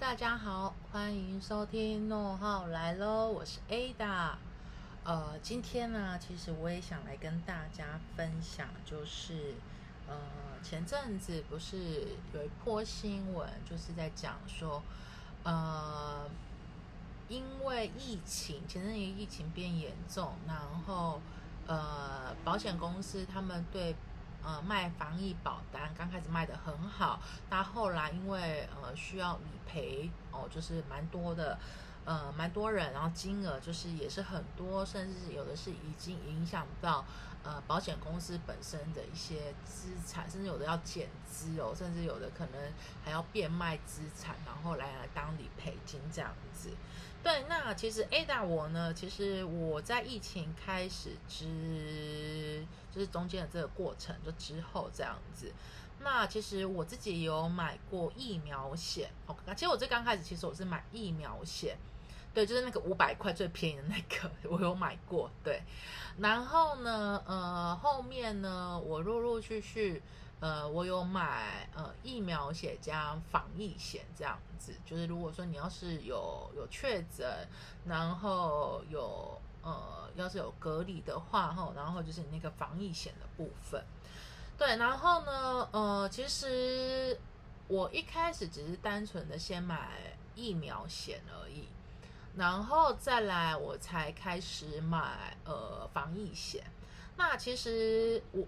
大家好，欢迎收听诺浩来喽，我是 Ada。呃，今天呢，其实我也想来跟大家分享，就是呃，前阵子不是有一波新闻，就是在讲说，呃，因为疫情，前阵子疫情变严重，然后呃，保险公司他们对呃，卖防疫保单刚开始卖的很好，那后来因为呃需要理赔哦，就是蛮多的，呃蛮多人，然后金额就是也是很多，甚至有的是已经影响到呃保险公司本身的一些资产，甚至有的要减资哦，甚至有的可能还要变卖资产，然后来来当理赔金这样子。对，那其实 Ada 我呢，其实我在疫情开始之，就是中间的这个过程，就之后这样子。那其实我自己有买过疫苗险，OK，其实我最刚开始，其实我是买疫苗险，对，就是那个五百块最便宜的那个，我有买过，对。然后呢，呃，后面呢，我陆陆续续。呃，我有买呃疫苗险加防疫险这样子，就是如果说你要是有有确诊，然后有呃要是有隔离的话哈，然后就是你那个防疫险的部分。对，然后呢，呃，其实我一开始只是单纯的先买疫苗险而已，然后再来我才开始买呃防疫险。那其实我。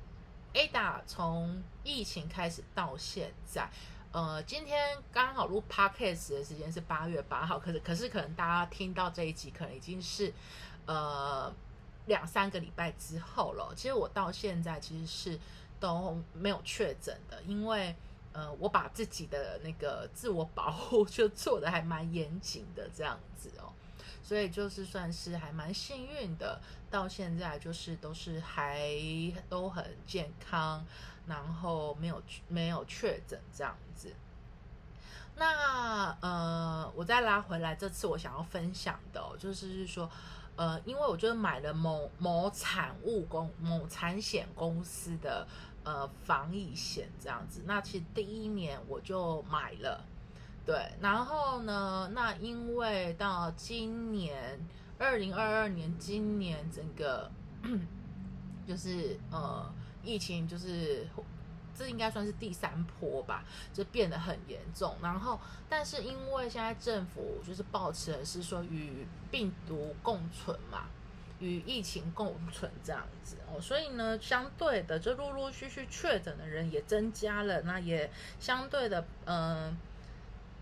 Ada 从疫情开始到现在，呃，今天刚好录 Podcast 的时间是八月八号，可是可是可能大家听到这一集，可能已经是呃两三个礼拜之后了。其实我到现在其实是都没有确诊的，因为呃我把自己的那个自我保护就做的还蛮严谨的这样子哦。所以就是算是还蛮幸运的，到现在就是都是还都很健康，然后没有没有确诊这样子。那呃，我再拉回来，这次我想要分享的，就是说，呃，因为我就是买了某某产物公某产险公司的呃防疫险这样子，那其实第一年我就买了。对，然后呢？那因为到今年二零二二年，今年整个就是呃疫情，就是这应该算是第三波吧，就变得很严重。然后，但是因为现在政府就是保持的是说与病毒共存嘛，与疫情共存这样子哦，所以呢，相对的就陆陆续续确诊的人也增加了，那也相对的嗯。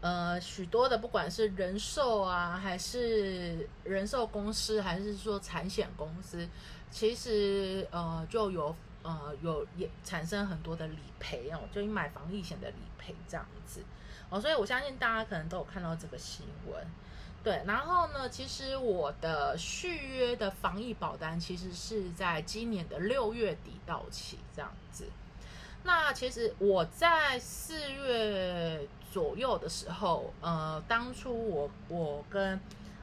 呃，许多的不管是人寿啊，还是人寿公司，还是说产险公司，其实呃就有呃有也产生很多的理赔哦，就你买防疫险的理赔这样子哦，所以我相信大家可能都有看到这个新闻，对。然后呢，其实我的续约的防疫保单其实是在今年的六月底到期这样子。那其实我在四月。左右的时候，呃，当初我我跟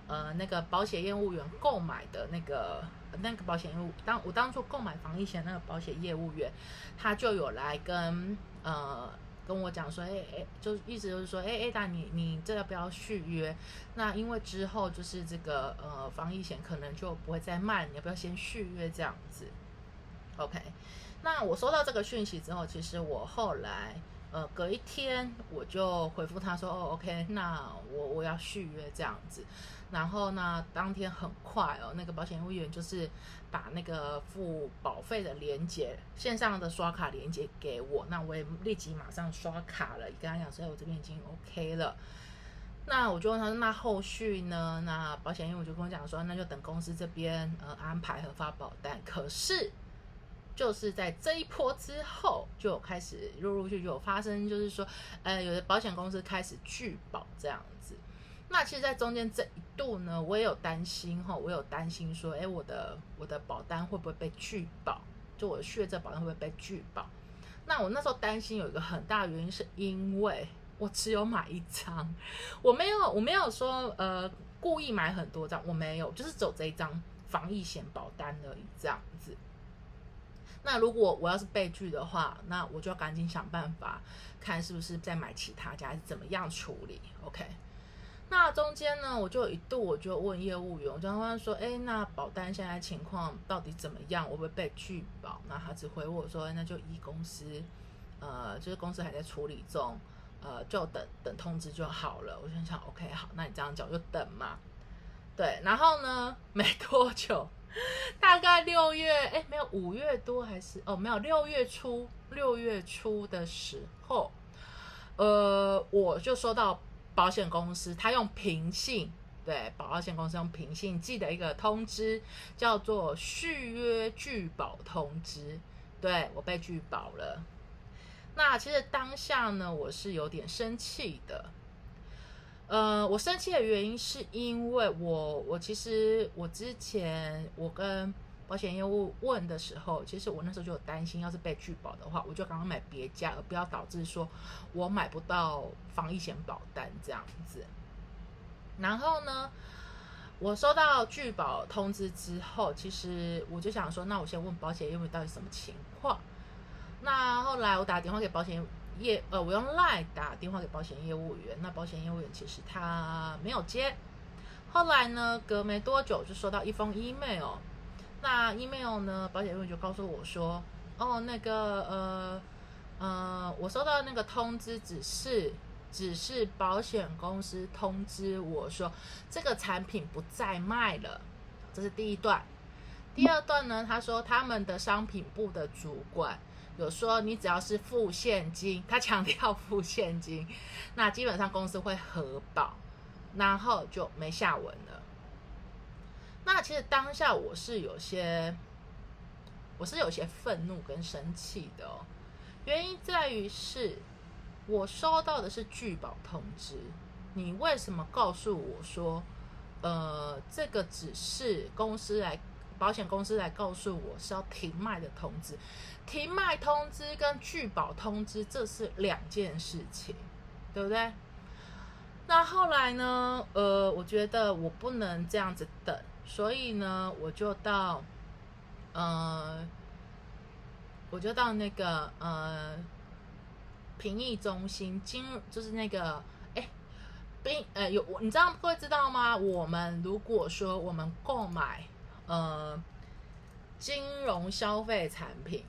呃那个保险业务员购买的那个那个保险业务，当我当初购买防疫险那个保险业务员，他就有来跟呃跟我讲说，哎哎，就意思就是说，哎哎，大你你这要不要续约？那因为之后就是这个呃防疫险可能就不会再卖，你要不要先续约这样子？OK，那我收到这个讯息之后，其实我后来。呃，隔一天我就回复他说，哦，OK，那我我要续约这样子。然后呢，当天很快哦，那个保险业务员就是把那个付保费的连接线上的刷卡连接给我，那我也立即马上刷卡了，跟他讲说，我这边已经 OK 了。那我就问他说，那后续呢？那保险业务就跟我讲说，那就等公司这边呃安排核发保单。可是。就是在这一波之后，就开始陆陆续续有发生，就是说，呃，有的保险公司开始拒保这样子。那其实，在中间这一度呢，我也有担心哈，我有担心说，哎，我的我的保单会不会被拒保？就我的血这保单会不会被拒保？那我那时候担心有一个很大的原因，是因为我只有买一张，我没有我没有说呃故意买很多张，我没有，就是走这一张防疫险保单而已，这样子。那如果我要是被拒的话，那我就要赶紧想办法，看是不是再买其他家，怎么样处理。OK。那中间呢，我就一度我就问业务员，我就问说，哎，那保单现在情况到底怎么样？会不会被拒保？那他只回我说，那就依公司，呃，就是公司还在处理中，呃，就等等通知就好了。我就想，OK，好，那你这样讲就等嘛。对，然后呢，没多久，大概六月，哎，没有五月多还是哦，没有六月初，六月初的时候，呃，我就收到。保险公司他用平信，对，保险公司用平信寄的一个通知，叫做续约拒保通知，对我被拒保了。那其实当下呢，我是有点生气的。呃，我生气的原因是因为我，我其实我之前我跟保险业务问的时候，其实我那时候就有担心，要是被拒保的话，我就赶快买别家，而不要导致说我买不到防疫险保单这样子。然后呢，我收到拒保通知之后，其实我就想说，那我先问保险业务到底什么情况。那后来我打电话给保险业，呃，我用 Line 打电话给保险业务员，那保险业务员其实他没有接。后来呢，隔没多久就收到一封 email。那 email 呢？保险业务员就告诉我说：“哦，那个呃呃，我收到那个通知，只是只是保险公司通知我说这个产品不再卖了。”这是第一段。第二段呢？他说他们的商品部的主管有说，你只要是付现金，他强调付现金，那基本上公司会核保，然后就没下文了。那其实当下我是有些，我是有些愤怒跟生气的哦。原因在于是，我收到的是拒保通知，你为什么告诉我说，呃，这个只是公司来保险公司来告诉我是要停卖的通知，停卖通知跟拒保通知这是两件事情，对不对？那后来呢？呃，我觉得我不能这样子等。所以呢，我就到，呃，我就到那个呃，评议中心金，就是那个，哎，冰，呃，有你知道会知道吗？我们如果说我们购买呃金融消费产品，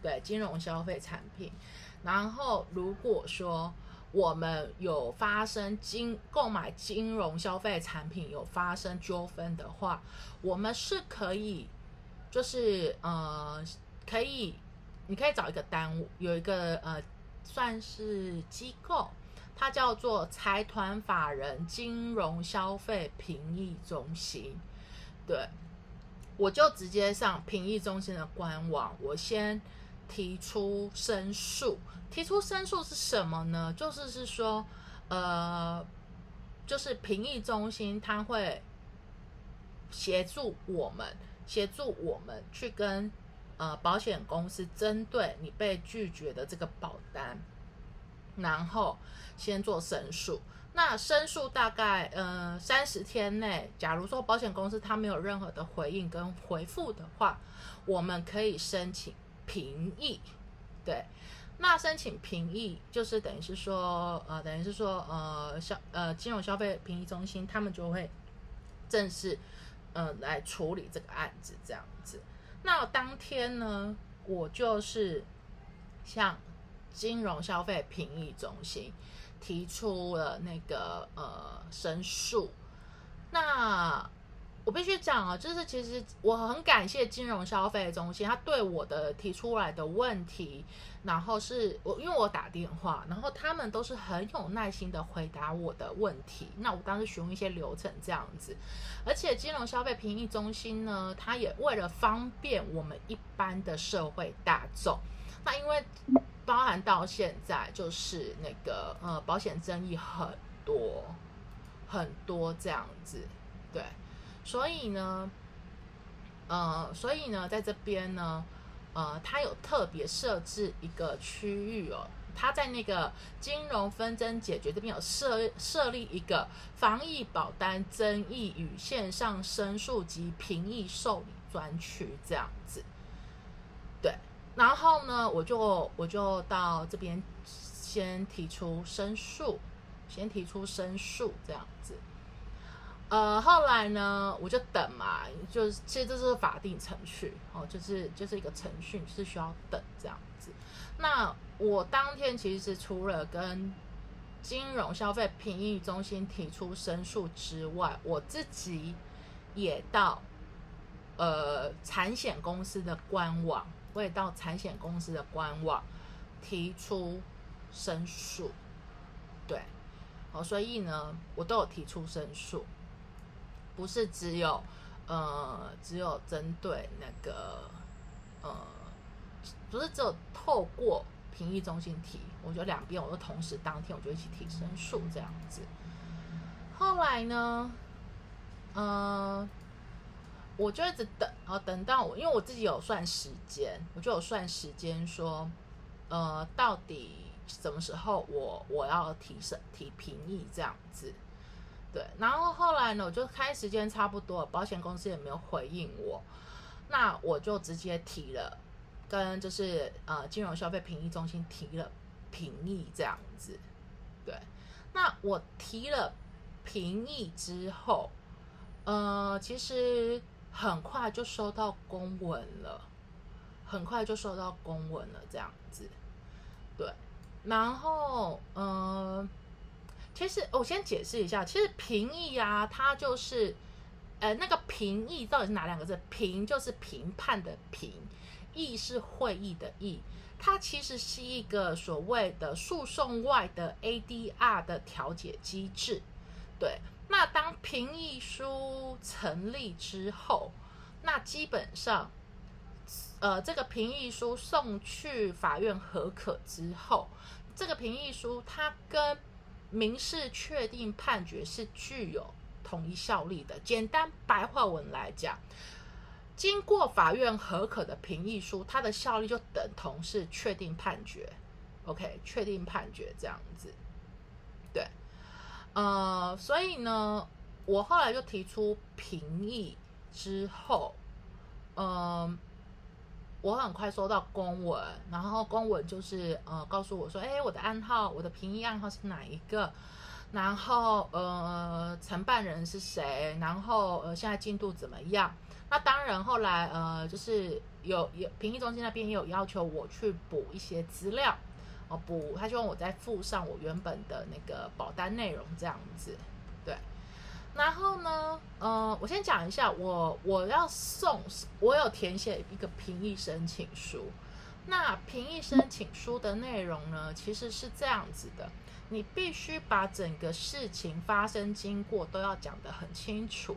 对，金融消费产品，然后如果说。我们有发生金购买金融消费产品有发生纠纷的话，我们是可以，就是呃，可以，你可以找一个单位，有一个呃，算是机构，它叫做财团法人金融消费评议中心。对，我就直接上评议中心的官网，我先。提出申诉，提出申诉是什么呢？就是是说，呃，就是评议中心他会协助我们，协助我们去跟呃保险公司针对你被拒绝的这个保单，然后先做申诉。那申诉大概呃三十天内，假如说保险公司他没有任何的回应跟回复的话，我们可以申请。评议，对，那申请评议就是等于是说，呃，等于是说，呃，消呃金融消费评议中心他们就会正式，呃，来处理这个案子这样子。那当天呢，我就是像金融消费评议中心提出了那个呃申诉，那。我必须讲啊，就是其实我很感谢金融消费中心，他对我的提出来的问题，然后是我因为我打电话，然后他们都是很有耐心的回答我的问题。那我当时询问一些流程这样子，而且金融消费评议中心呢，它也为了方便我们一般的社会大众，那因为包含到现在就是那个呃保险争议很多很多这样子，对。所以呢，呃，所以呢，在这边呢，呃，它有特别设置一个区域哦，它在那个金融纷争解决这边有设设立一个防疫保单争议与线上申诉及评议受理专区这样子。然后呢，我就我就到这边先提出申诉，先提出申诉这样子。呃，后来呢，我就等嘛，就是其实这是法定程序哦，就是就是一个程序是需要等这样子。那我当天其实除了跟金融消费评议中心提出申诉之外，我自己也到呃产险公司的官网，我也到产险公司的官网提出申诉，对，哦，所以呢，我都有提出申诉。不是只有，呃，只有针对那个，呃，不是只有透过评议中心提，我觉得两边我都同时当天我就一起提申诉这样子。后来呢，嗯，我就一直等，然后等到我，因为我自己有算时间，我就有算时间说，呃，到底什么时候我我要提审提评议这样子。对，然后后来呢，我就开时间差不多，保险公司也没有回应我，那我就直接提了，跟就是呃金融消费评议中心提了评议这样子。对，那我提了评议之后，呃，其实很快就收到公文了，很快就收到公文了这样子。对，然后嗯。其实我先解释一下，其实评议啊，它就是，呃，那个评议到底是哪两个字？评就是评判的评，议是会议的议，它其实是一个所谓的诉讼外的 ADR 的调解机制。对，那当评议书成立之后，那基本上，呃，这个评议书送去法院核可之后，这个评议书它跟民事确定判决是具有统一效力的。简单白话文来讲，经过法院核可的评议书，它的效力就等同是确定判决。OK，确定判决这样子。呃，所以呢，我后来就提出评议之后，嗯。我很快收到公文，然后公文就是呃告诉我说，哎，我的暗号，我的评议暗号是哪一个？然后呃承办人是谁？然后呃现在进度怎么样？那当然后来呃就是有有评议中心那边也有要求我去补一些资料，哦不，他希望我再附上我原本的那个保单内容这样子，对。然后呢，呃，我先讲一下，我我要送，我有填写一个评议申请书。那评议申请书的内容呢，其实是这样子的，你必须把整个事情发生经过都要讲得很清楚。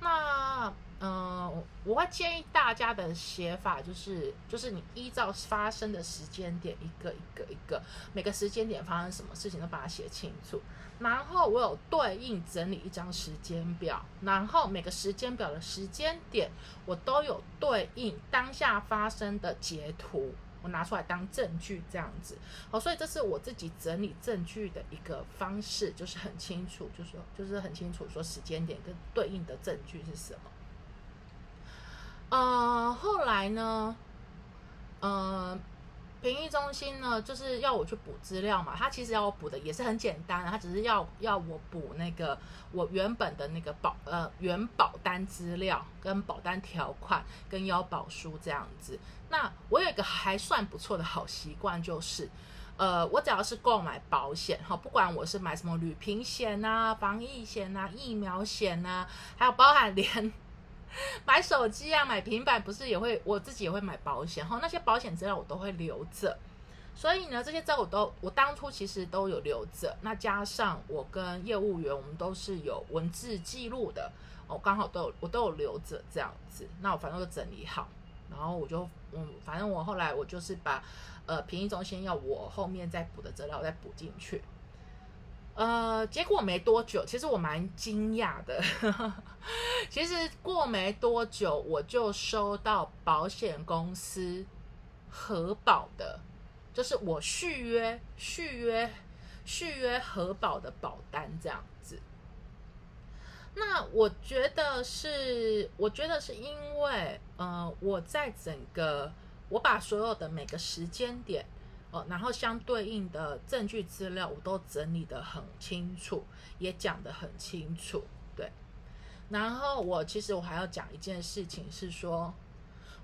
那嗯，我会建议大家的写法就是，就是你依照发生的时间点，一个一个一个，每个时间点发生什么事情都把它写清楚。然后我有对应整理一张时间表，然后每个时间表的时间点，我都有对应当下发生的截图，我拿出来当证据这样子。好，所以这是我自己整理证据的一个方式，就是很清楚，就是，就是很清楚说时间点跟对应的证据是什么。呃，后来呢，呃，评议中心呢，就是要我去补资料嘛。他其实要我补的也是很简单，他只是要要我补那个我原本的那个保呃原保单资料跟保单条款跟腰保书这样子。那我有一个还算不错的好习惯，就是呃，我只要是购买保险哈，不管我是买什么旅平险呐、防疫险呐、疫苗险呐，还有包含连。买手机啊，买平板不是也会，我自己也会买保险哈，那些保险资料我都会留着，所以呢，这些资料我都我当初其实都有留着，那加上我跟业务员我们都是有文字记录的，我刚好都有我都有留着这样子，那我反正都整理好，然后我就嗯，反正我后来我就是把呃评议中心要我后面再补的资料再补进去。呃，结果没多久，其实我蛮惊讶的。其实过没多久，我就收到保险公司核保的，就是我续约、续约、续约核保的保单这样子。那我觉得是，我觉得是因为，呃，我在整个我把所有的每个时间点哦，然后相对应的证据资料我都整理的很清楚，也讲得很清楚，对。然后我其实我还要讲一件事情是说。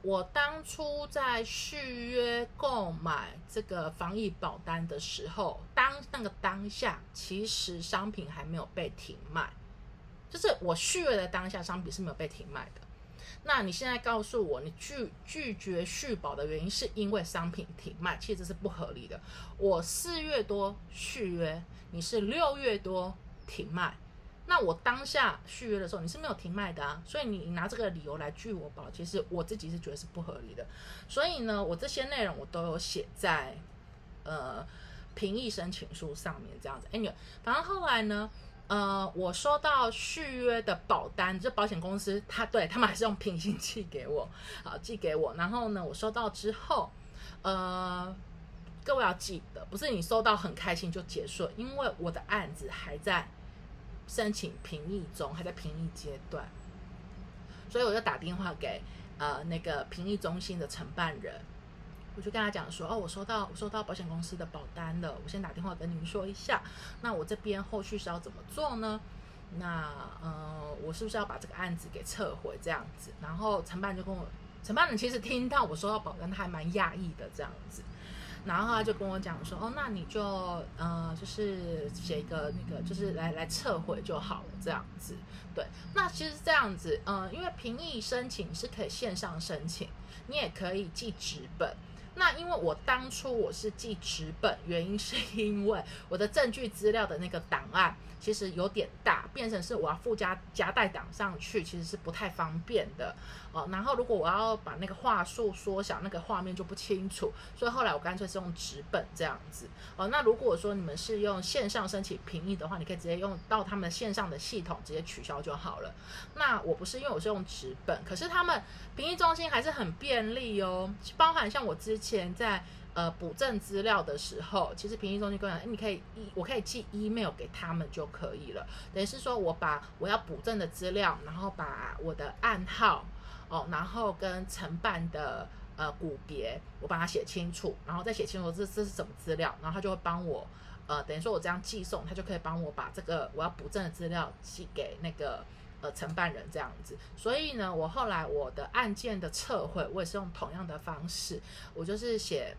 我当初在续约购买这个防疫保单的时候，当那个当下，其实商品还没有被停卖，就是我续约的当下，商品是没有被停卖的。那你现在告诉我，你拒拒绝续保的原因是因为商品停卖，其实是不合理的。我四月多续约，你是六月多停卖。那我当下续约的时候，你是没有停卖的啊，所以你拿这个理由来拒我保，其实我自己是觉得是不合理的。所以呢，我这些内容我都有写在呃评议申请书上面，这样子。哎，你反正后来呢，呃，我收到续约的保单，就保险公司他对他们还是用平行寄给我，好寄给我。然后呢，我收到之后，呃，各位要记得，不是你收到很开心就结束，因为我的案子还在。申请评议中，还在评议阶段，所以我就打电话给呃那个评议中心的承办人，我就跟他讲说，哦，我收到我收到保险公司的保单了，我先打电话跟你们说一下，那我这边后续是要怎么做呢？那呃，我是不是要把这个案子给撤回这样子？然后承办就跟我，承办人其实听到我收到保单，他还蛮讶异的这样子。然后他就跟我讲说，哦，那你就呃，就是写一个那个，就是来来撤回就好了，这样子。对，那其实这样子，嗯，因为评议申请是可以线上申请，你也可以寄纸本。那因为我当初我是记纸本，原因是因为我的证据资料的那个档案其实有点大，变成是我要附加夹带档上去，其实是不太方便的哦。然后如果我要把那个画素缩小，那个画面就不清楚，所以后来我干脆是用纸本这样子哦。那如果说你们是用线上申请评议的话，你可以直接用到他们线上的系统直接取消就好了。那我不是因为我是用纸本，可是他们评议中心还是很便利哦，包含像我之前在呃补证资料的时候，其实评议中心跟我讲，你可以我可以寄 email 给他们就可以了。等于是说我把我要补证的资料，然后把我的暗号哦，然后跟承办的呃股别，我把它写清楚，然后再写清楚这这是什么资料，然后他就会帮我呃等于说我这样寄送，他就可以帮我把这个我要补证的资料寄给那个。呃，承办人这样子，所以呢，我后来我的案件的撤回，我也是用同样的方式，我就是写，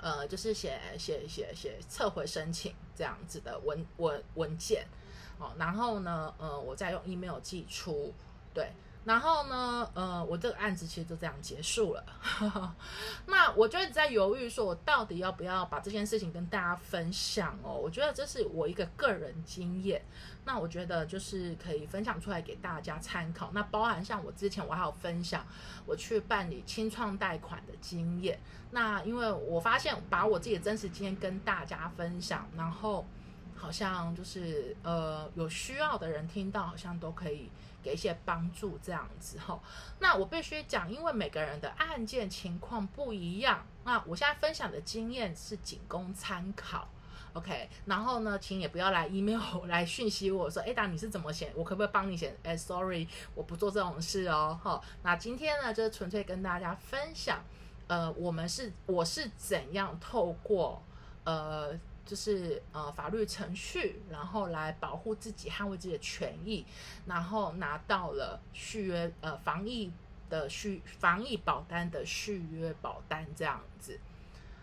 呃，就是写写写写撤回申请这样子的文文文件，哦，然后呢，呃，我再用 email 寄出，对。然后呢，呃，我这个案子其实就这样结束了。那我就一直在犹豫，说我到底要不要把这件事情跟大家分享哦？我觉得这是我一个个人经验，那我觉得就是可以分享出来给大家参考。那包含像我之前我还有分享我去办理清创贷款的经验。那因为我发现把我自己的真实经验跟大家分享，然后好像就是呃有需要的人听到，好像都可以。给一些帮助，这样子哈。那我必须讲，因为每个人的案件情况不一样。那我现在分享的经验是仅供参考，OK。然后呢，请也不要来 email 来讯息我说，哎，达你是怎么写？我可不可以帮你写？哎，sorry，我不做这种事哦。哈，那今天呢，就是纯粹跟大家分享，呃，我们是我是怎样透过呃。就是呃法律程序，然后来保护自己、捍卫自己的权益，然后拿到了续约呃防疫的续防疫保单的续约保单这样子。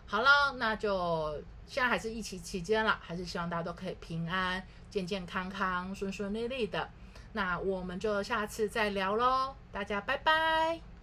好了，那就现在还是疫情期间了，还是希望大家都可以平安、健健康康、顺顺利利的。那我们就下次再聊喽，大家拜拜。